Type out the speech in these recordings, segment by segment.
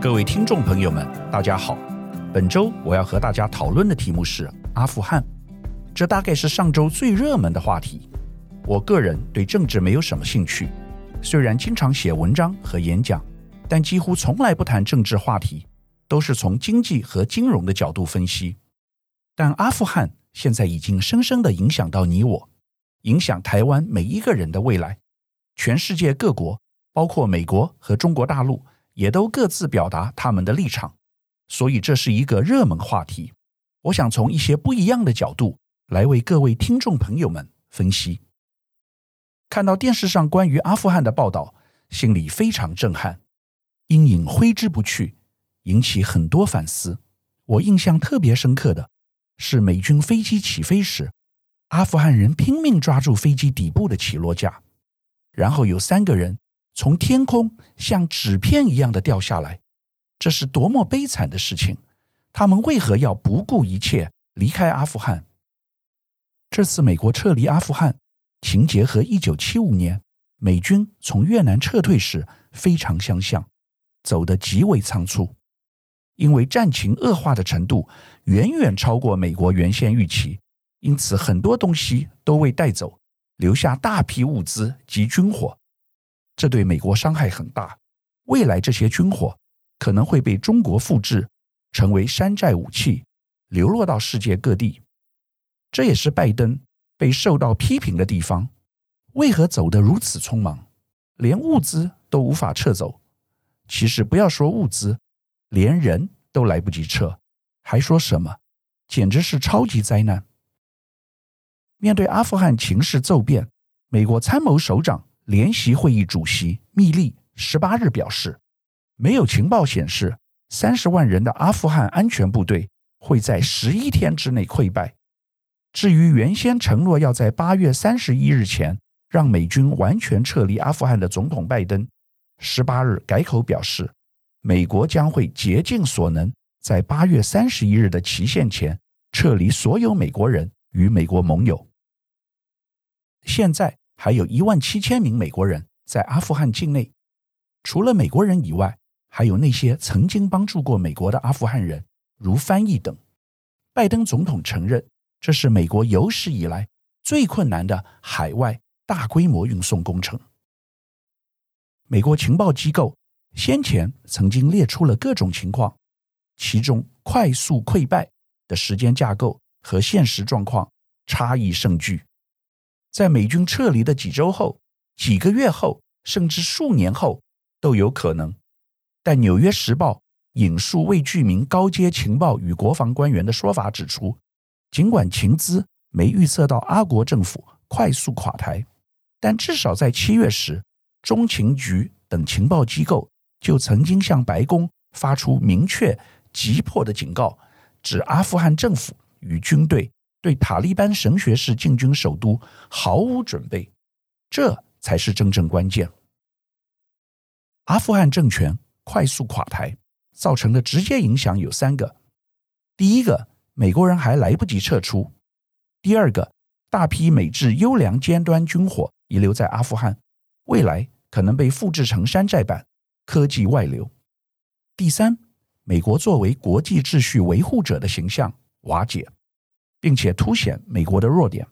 各位听众朋友们，大家好。本周我要和大家讨论的题目是阿富汗，这大概是上周最热门的话题。我个人对政治没有什么兴趣，虽然经常写文章和演讲，但几乎从来不谈政治话题，都是从经济和金融的角度分析。但阿富汗现在已经深深地影响到你我，影响台湾每一个人的未来。全世界各国，包括美国和中国大陆。也都各自表达他们的立场，所以这是一个热门话题。我想从一些不一样的角度来为各位听众朋友们分析。看到电视上关于阿富汗的报道，心里非常震撼，阴影挥之不去，引起很多反思。我印象特别深刻的是美军飞机起飞时，阿富汗人拼命抓住飞机底部的起落架，然后有三个人。从天空像纸片一样的掉下来，这是多么悲惨的事情！他们为何要不顾一切离开阿富汗？这次美国撤离阿富汗，情节和一九七五年美军从越南撤退时非常相像，走得极为仓促。因为战情恶化的程度远远超过美国原先预期，因此很多东西都未带走，留下大批物资及军火。这对美国伤害很大，未来这些军火可能会被中国复制，成为山寨武器，流落到世界各地。这也是拜登被受到批评的地方。为何走得如此匆忙，连物资都无法撤走？其实不要说物资，连人都来不及撤，还说什么？简直是超级灾难。面对阿富汗情势骤变，美国参谋首长。联席会议主席密利十八日表示，没有情报显示三十万人的阿富汗安全部队会在十一天之内溃败。至于原先承诺要在八月三十一日前让美军完全撤离阿富汗的总统拜登，十八日改口表示，美国将会竭尽所能在八月三十一日的期限前撤离所有美国人与美国盟友。现在。还有一万七千名美国人在阿富汗境内，除了美国人以外，还有那些曾经帮助过美国的阿富汗人，如翻译等。拜登总统承认，这是美国有史以来最困难的海外大规模运送工程。美国情报机构先前曾经列出了各种情况，其中快速溃败的时间架构和现实状况差异甚巨。在美军撤离的几周后、几个月后，甚至数年后都有可能。但《纽约时报》引述未具名高阶情报与国防官员的说法指出，尽管情资没预测到阿国政府快速垮台，但至少在七月时，中情局等情报机构就曾经向白宫发出明确、急迫的警告，指阿富汗政府与军队。对塔利班神学式进军首都毫无准备，这才是真正关键。阿富汗政权快速垮台造成的直接影响有三个：第一个，美国人还来不及撤出；第二个，大批美制优良尖端军火遗留在阿富汗，未来可能被复制成山寨版，科技外流；第三，美国作为国际秩序维护者的形象瓦解。并且凸显美国的弱点。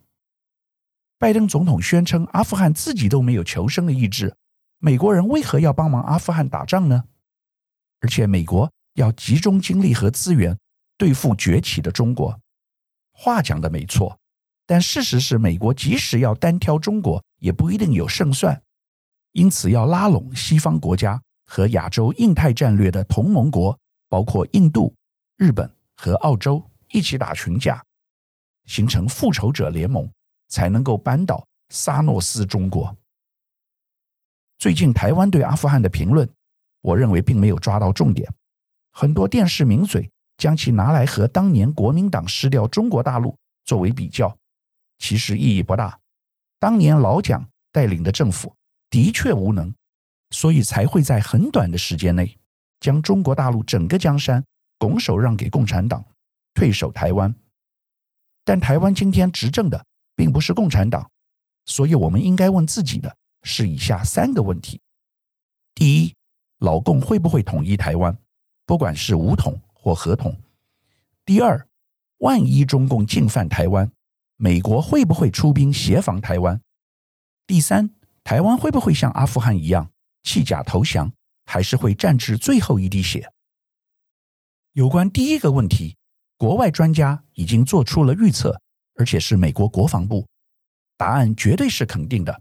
拜登总统宣称，阿富汗自己都没有求生的意志，美国人为何要帮忙阿富汗打仗呢？而且，美国要集中精力和资源对付崛起的中国。话讲的没错，但事实是，美国即使要单挑中国，也不一定有胜算。因此，要拉拢西方国家和亚洲、印太战略的同盟国，包括印度、日本和澳洲，一起打群架。形成复仇者联盟，才能够扳倒萨诺斯中国。最近台湾对阿富汗的评论，我认为并没有抓到重点。很多电视名嘴将其拿来和当年国民党失掉中国大陆作为比较，其实意义不大。当年老蒋带领的政府的确无能，所以才会在很短的时间内将中国大陆整个江山拱手让给共产党，退守台湾。但台湾今天执政的并不是共产党，所以我们应该问自己的是以下三个问题：第一，老共会不会统一台湾？不管是武统或和统。第二，万一中共进犯台湾，美国会不会出兵协防台湾？第三，台湾会不会像阿富汗一样弃甲投降，还是会战至最后一滴血？有关第一个问题，国外专家已经做出了预测，而且是美国国防部，答案绝对是肯定的。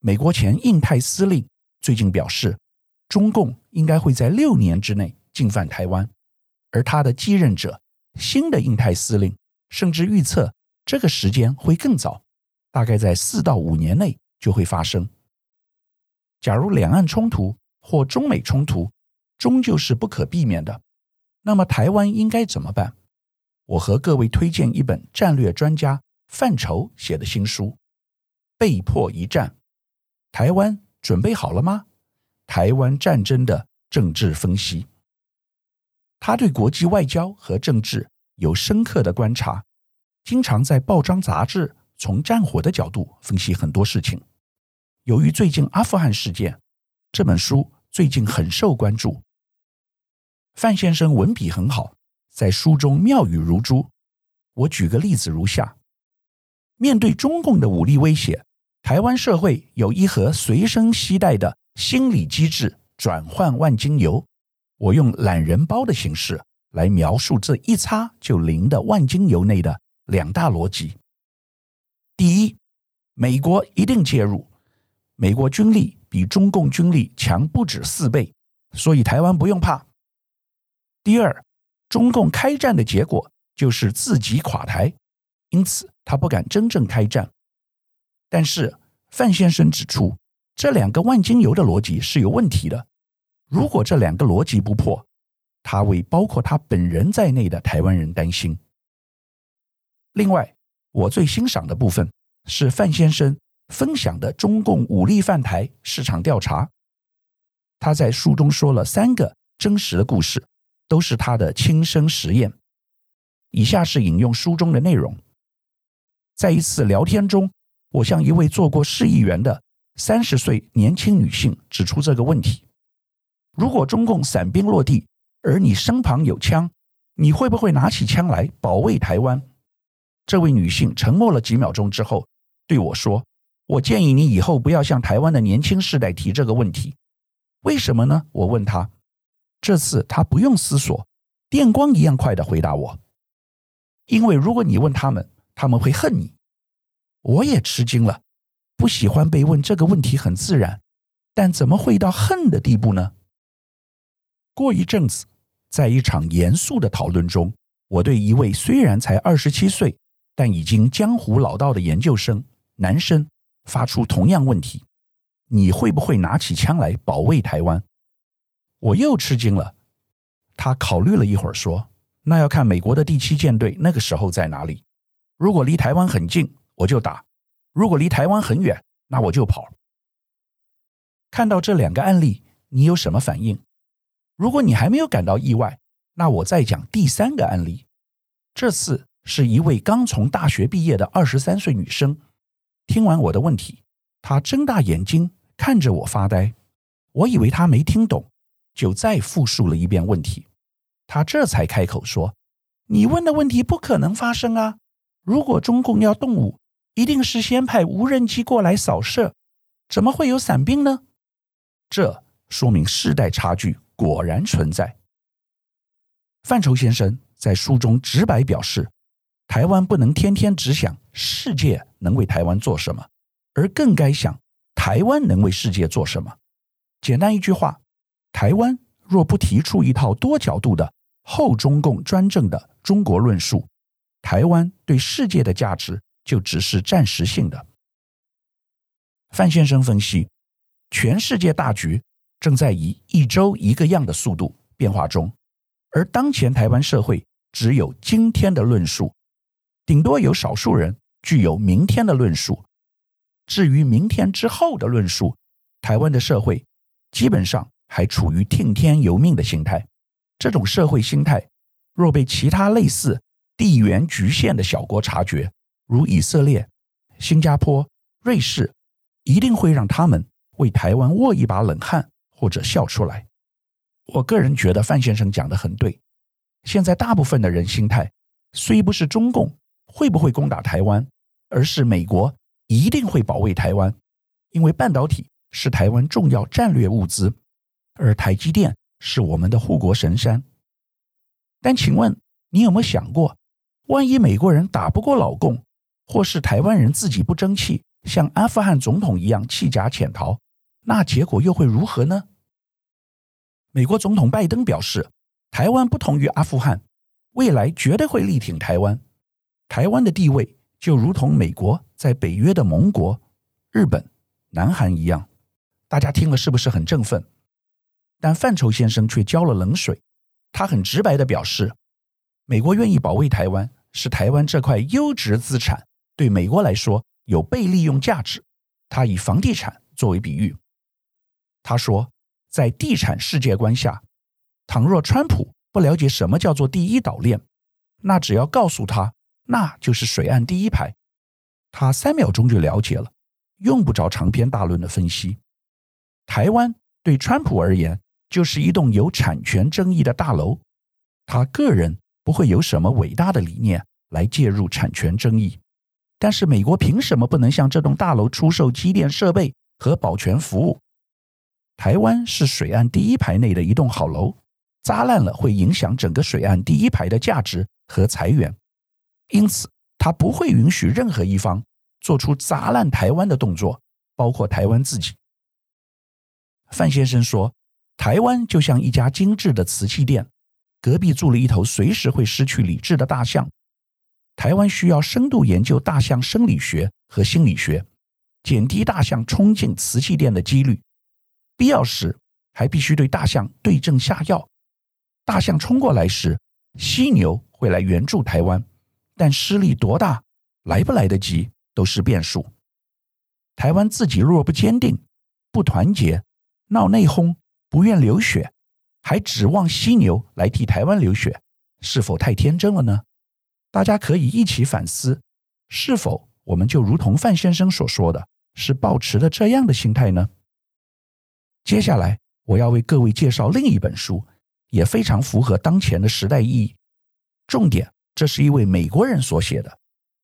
美国前印太司令最近表示，中共应该会在六年之内进犯台湾，而他的继任者，新的印太司令，甚至预测这个时间会更早，大概在四到五年内就会发生。假如两岸冲突或中美冲突终究是不可避免的，那么台湾应该怎么办？我和各位推荐一本战略专家范畴写的新书《被迫一战》。台湾准备好了吗？台湾战争的政治分析。他对国际外交和政治有深刻的观察，经常在报章杂志从战火的角度分析很多事情。由于最近阿富汗事件，这本书最近很受关注。范先生文笔很好，在书中妙语如珠。我举个例子如下：面对中共的武力威胁。台湾社会有一盒随身携带的心理机制转换万金油，我用懒人包的形式来描述这一擦就灵的万金油内的两大逻辑。第一，美国一定介入，美国军力比中共军力强不止四倍，所以台湾不用怕。第二，中共开战的结果就是自己垮台，因此他不敢真正开战。但是范先生指出，这两个万金油的逻辑是有问题的。如果这两个逻辑不破，他为包括他本人在内的台湾人担心。另外，我最欣赏的部分是范先生分享的中共武力犯台市场调查。他在书中说了三个真实的故事，都是他的亲身实验。以下是引用书中的内容：在一次聊天中。我向一位做过市议员的三十岁年轻女性指出这个问题：如果中共伞兵落地，而你身旁有枪，你会不会拿起枪来保卫台湾？这位女性沉默了几秒钟之后，对我说：“我建议你以后不要向台湾的年轻世代提这个问题。为什么呢？”我问她。这次他不用思索，电光一样快地回答我：“因为如果你问他们，他们会恨你。”我也吃惊了，不喜欢被问这个问题很自然，但怎么会到恨的地步呢？过一阵子，在一场严肃的讨论中，我对一位虽然才二十七岁，但已经江湖老道的研究生男生发出同样问题：你会不会拿起枪来保卫台湾？我又吃惊了。他考虑了一会儿，说：“那要看美国的第七舰队那个时候在哪里。如果离台湾很近。”我就打，如果离台湾很远，那我就跑。看到这两个案例，你有什么反应？如果你还没有感到意外，那我再讲第三个案例。这次是一位刚从大学毕业的二十三岁女生。听完我的问题，她睁大眼睛看着我发呆。我以为她没听懂，就再复述了一遍问题。他这才开口说：“你问的问题不可能发生啊！如果中共要动武。”一定是先派无人机过来扫射，怎么会有伞兵呢？这说明世代差距果然存在。范畴先生在书中直白表示，台湾不能天天只想世界能为台湾做什么，而更该想台湾能为世界做什么。简单一句话，台湾若不提出一套多角度的后中共专政的中国论述，台湾对世界的价值。就只是暂时性的。范先生分析，全世界大局正在以一周一个样的速度变化中，而当前台湾社会只有今天的论述，顶多有少数人具有明天的论述。至于明天之后的论述，台湾的社会基本上还处于听天由命的心态。这种社会心态，若被其他类似地缘局限的小国察觉，如以色列、新加坡、瑞士，一定会让他们为台湾握一把冷汗，或者笑出来。我个人觉得范先生讲的很对。现在大部分的人心态，虽不是中共会不会攻打台湾，而是美国一定会保卫台湾，因为半导体是台湾重要战略物资，而台积电是我们的护国神山。但请问你有没有想过，万一美国人打不过老共，或是台湾人自己不争气，像阿富汗总统一样弃甲潜逃，那结果又会如何呢？美国总统拜登表示，台湾不同于阿富汗，未来绝对会力挺台湾。台湾的地位就如同美国在北约的盟国日本、南韩一样。大家听了是不是很振奋？但范畴先生却浇了冷水。他很直白地表示，美国愿意保卫台湾，是台湾这块优质资产对美国来说有被利用价值。他以房地产作为比喻，他说。在地产世界观下，倘若川普不了解什么叫做第一岛链，那只要告诉他，那就是水岸第一排，他三秒钟就了解了，用不着长篇大论的分析。台湾对川普而言就是一栋有产权争议的大楼，他个人不会有什么伟大的理念来介入产权争议，但是美国凭什么不能向这栋大楼出售机电设备和保全服务？台湾是水岸第一排内的一栋好楼，砸烂了会影响整个水岸第一排的价值和财源，因此他不会允许任何一方做出砸烂台湾的动作，包括台湾自己。范先生说，台湾就像一家精致的瓷器店，隔壁住了一头随时会失去理智的大象。台湾需要深度研究大象生理学和心理学，减低大象冲进瓷器店的几率。必要时还必须对大象对症下药。大象冲过来时，犀牛会来援助台湾，但施力多大、来不来得及都是变数。台湾自己若不坚定、不团结、闹内讧、不愿流血，还指望犀牛来替台湾流血，是否太天真了呢？大家可以一起反思，是否我们就如同范先生所说的，是抱持了这样的心态呢？接下来，我要为各位介绍另一本书，也非常符合当前的时代意义。重点，这是一位美国人所写的，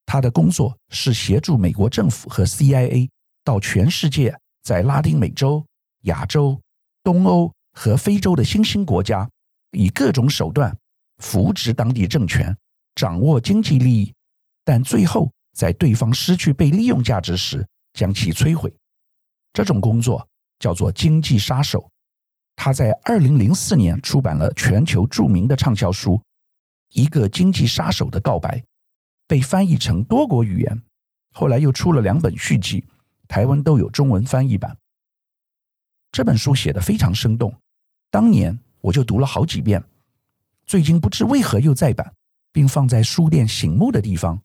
他的工作是协助美国政府和 CIA 到全世界，在拉丁美洲、亚洲、东欧和非洲的新兴国家，以各种手段扶植当地政权，掌握经济利益，但最后在对方失去被利用价值时，将其摧毁。这种工作。叫做《经济杀手》，他在二零零四年出版了全球著名的畅销书《一个经济杀手的告白》，被翻译成多国语言，后来又出了两本续集，台湾都有中文翻译版。这本书写得非常生动，当年我就读了好几遍，最近不知为何又再版，并放在书店醒目的地方，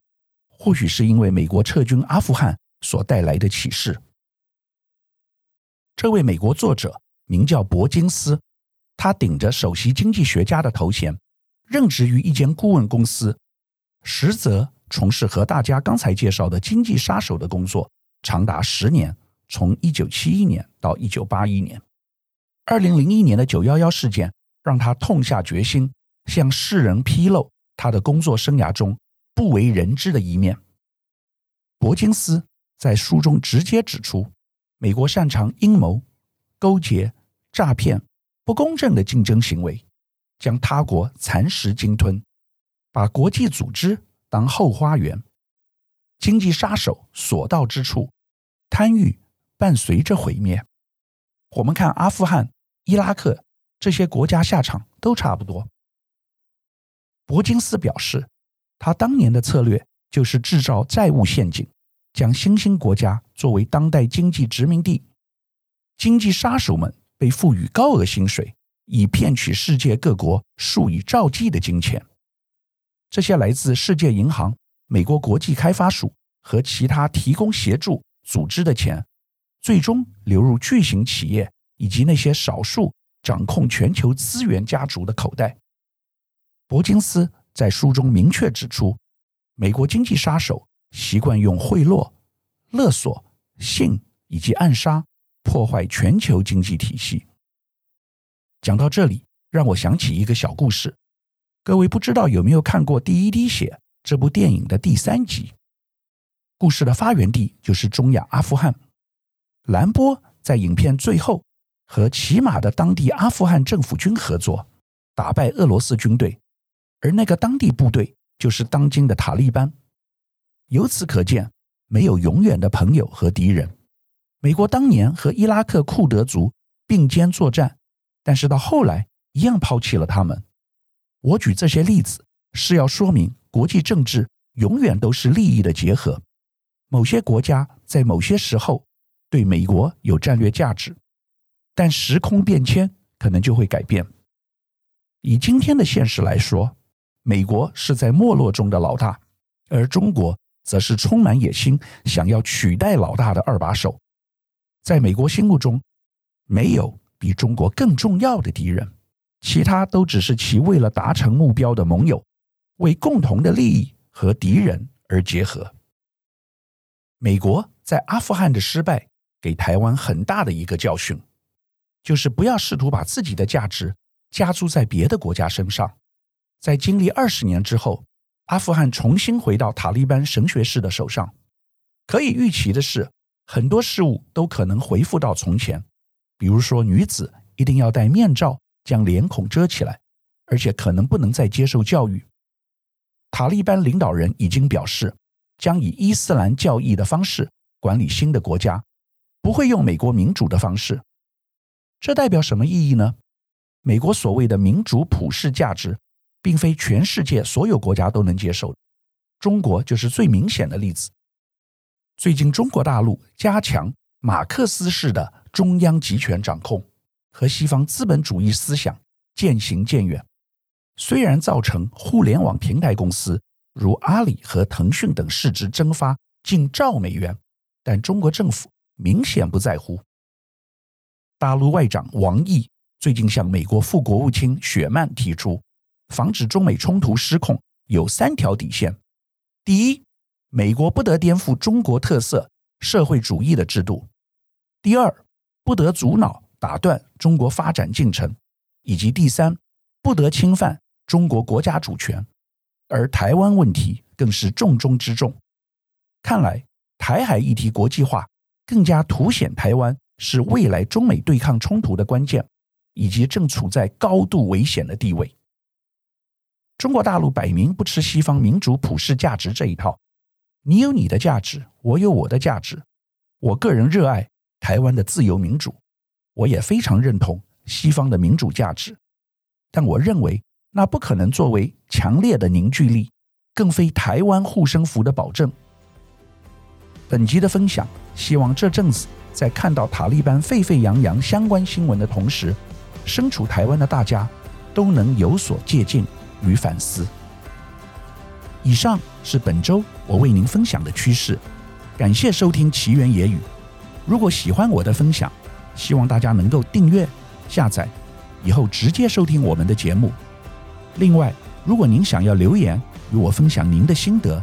或许是因为美国撤军阿富汗所带来的启示。这位美国作者名叫伯金斯，他顶着首席经济学家的头衔，任职于一间顾问公司，实则从事和大家刚才介绍的经济杀手的工作，长达十年，从一九七一年到一九八一年。二零零一年的九幺幺事件让他痛下决心，向世人披露他的工作生涯中不为人知的一面。伯金斯在书中直接指出。美国擅长阴谋、勾结、诈骗、不公正的竞争行为，将他国蚕食鲸吞，把国际组织当后花园。经济杀手所到之处，贪欲伴随着毁灭。我们看阿富汗、伊拉克这些国家下场都差不多。伯金斯表示，他当年的策略就是制造债务陷阱。将新兴国家作为当代经济殖民地，经济杀手们被赋予高额薪水，以骗取世界各国数以兆计的金钱。这些来自世界银行、美国国际开发署和其他提供协助组织的钱，最终流入巨型企业以及那些少数掌控全球资源家族的口袋。伯金斯在书中明确指出，美国经济杀手。习惯用贿赂、勒索、性以及暗杀破坏全球经济体系。讲到这里，让我想起一个小故事。各位不知道有没有看过《第一滴血》这部电影的第三集？故事的发源地就是中亚阿富汗。兰波在影片最后和骑马的当地阿富汗政府军合作，打败俄罗斯军队，而那个当地部队就是当今的塔利班。由此可见，没有永远的朋友和敌人。美国当年和伊拉克库德族并肩作战，但是到后来一样抛弃了他们。我举这些例子是要说明，国际政治永远都是利益的结合。某些国家在某些时候对美国有战略价值，但时空变迁可能就会改变。以今天的现实来说，美国是在没落中的老大，而中国则是充满野心，想要取代老大的二把手。在美国心目中，没有比中国更重要的敌人。其他都只是其为了达成目标的盟友，为共同的利益和敌人而结合。美国在阿富汗的失败，给台湾很大的一个教训，就是不要试图把自己的价值加注在别的国家身上。在经历二十年之后，阿富汗重新回到塔利班神学士的手上。可以预期的是，很多事物都可能恢复到从前，比如说女子一定要戴面罩。将脸孔遮起来，而且可能不能再接受教育。塔利班领导人已经表示，将以伊斯兰教义的方式管理新的国家，不会用美国民主的方式。这代表什么意义呢？美国所谓的民主普世价值，并非全世界所有国家都能接受。中国就是最明显的例子。最近，中国大陆加强马克思式的中央集权掌控。和西方资本主义思想渐行渐远，虽然造成互联网平台公司如阿里和腾讯等市值蒸发近兆美元，但中国政府明显不在乎。大陆外长王毅最近向美国副国务卿雪曼提出，防止中美冲突失控有三条底线：第一，美国不得颠覆中国特色社会主义的制度；第二，不得阻挠。打断中国发展进程，以及第三，不得侵犯中国国家主权，而台湾问题更是重中之重。看来，台海议题国际化更加凸显台湾是未来中美对抗冲突的关键，以及正处在高度危险的地位。中国大陆摆明不吃西方民主普世价值这一套，你有你的价值，我有我的价值。我个人热爱台湾的自由民主。我也非常认同西方的民主价值，但我认为那不可能作为强烈的凝聚力，更非台湾护身符的保证。本集的分享，希望这阵子在看到塔利班沸沸扬扬相关新闻的同时，身处台湾的大家都能有所借鉴与反思。以上是本周我为您分享的趋势，感谢收听奇缘野语。如果喜欢我的分享，希望大家能够订阅、下载，以后直接收听我们的节目。另外，如果您想要留言与我分享您的心得，